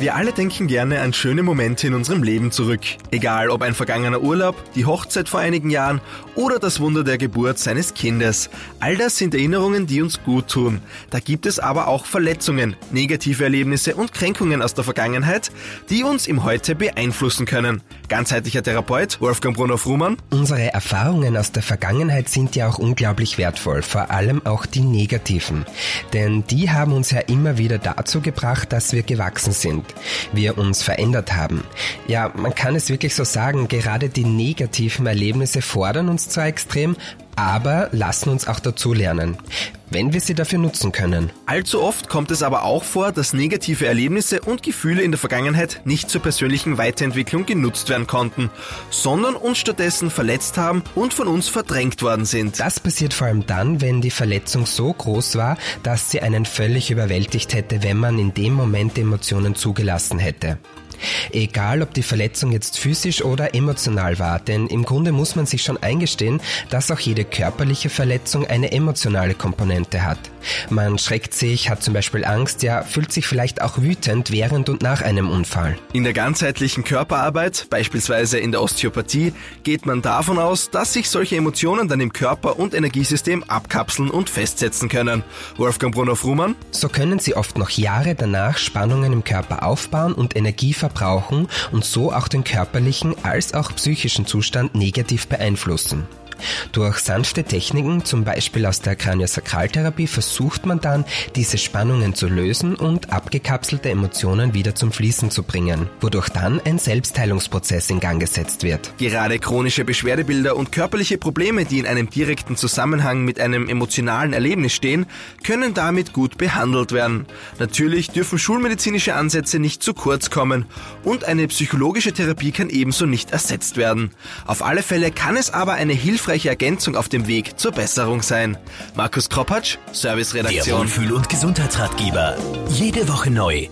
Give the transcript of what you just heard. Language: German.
Wir alle denken gerne an schöne Momente in unserem Leben zurück. Egal ob ein vergangener Urlaub, die Hochzeit vor einigen Jahren oder das Wunder der Geburt seines Kindes. All das sind Erinnerungen, die uns gut tun. Da gibt es aber auch Verletzungen, negative Erlebnisse und Kränkungen aus der Vergangenheit, die uns im Heute beeinflussen können. Ganzheitlicher Therapeut Wolfgang Brunner-Frumann. Unsere Erfahrungen aus der Vergangenheit sind ja auch unglaublich wertvoll, vor allem auch die negativen. Denn die haben uns ja immer wieder dazu gebracht, dass wir gewachsen sind wir uns verändert haben. Ja, man kann es wirklich so sagen, gerade die negativen Erlebnisse fordern uns zwar extrem, aber lassen uns auch dazu lernen, wenn wir sie dafür nutzen können. Allzu oft kommt es aber auch vor, dass negative Erlebnisse und Gefühle in der Vergangenheit nicht zur persönlichen Weiterentwicklung genutzt werden konnten, sondern uns stattdessen verletzt haben und von uns verdrängt worden sind. Das passiert vor allem dann, wenn die Verletzung so groß war, dass sie einen völlig überwältigt hätte, wenn man in dem Moment Emotionen zugelassen hätte. Egal, ob die Verletzung jetzt physisch oder emotional war, denn im Grunde muss man sich schon eingestehen, dass auch jede körperliche Verletzung eine emotionale Komponente hat. Man schreckt sich, hat zum Beispiel Angst, ja, fühlt sich vielleicht auch wütend während und nach einem Unfall. In der ganzheitlichen Körperarbeit, beispielsweise in der Osteopathie, geht man davon aus, dass sich solche Emotionen dann im Körper und Energiesystem abkapseln und festsetzen können. Wolfgang Brunner-Frumann? So können sie oft noch Jahre danach Spannungen im Körper aufbauen und Energie verbrauchen und so auch den körperlichen als auch psychischen Zustand negativ beeinflussen. Durch sanfte Techniken, zum Beispiel aus der Kraniosakraltherapie, versucht man dann, diese Spannungen zu lösen und abgekapselte Emotionen wieder zum Fließen zu bringen, wodurch dann ein Selbstheilungsprozess in Gang gesetzt wird. Gerade chronische Beschwerdebilder und körperliche Probleme, die in einem direkten Zusammenhang mit einem emotionalen Erlebnis stehen, können damit gut behandelt werden. Natürlich dürfen schulmedizinische Ansätze nicht zu kurz kommen und eine psychologische Therapie kann ebenso nicht ersetzt werden. Auf alle Fälle kann es aber eine hilfreiche hilfreiche Ergänzung auf dem Weg zur Besserung sein. Markus Kropatsch, Serviceredaktion. Der Wohlfühl- und Gesundheitsratgeber. Jede Woche neu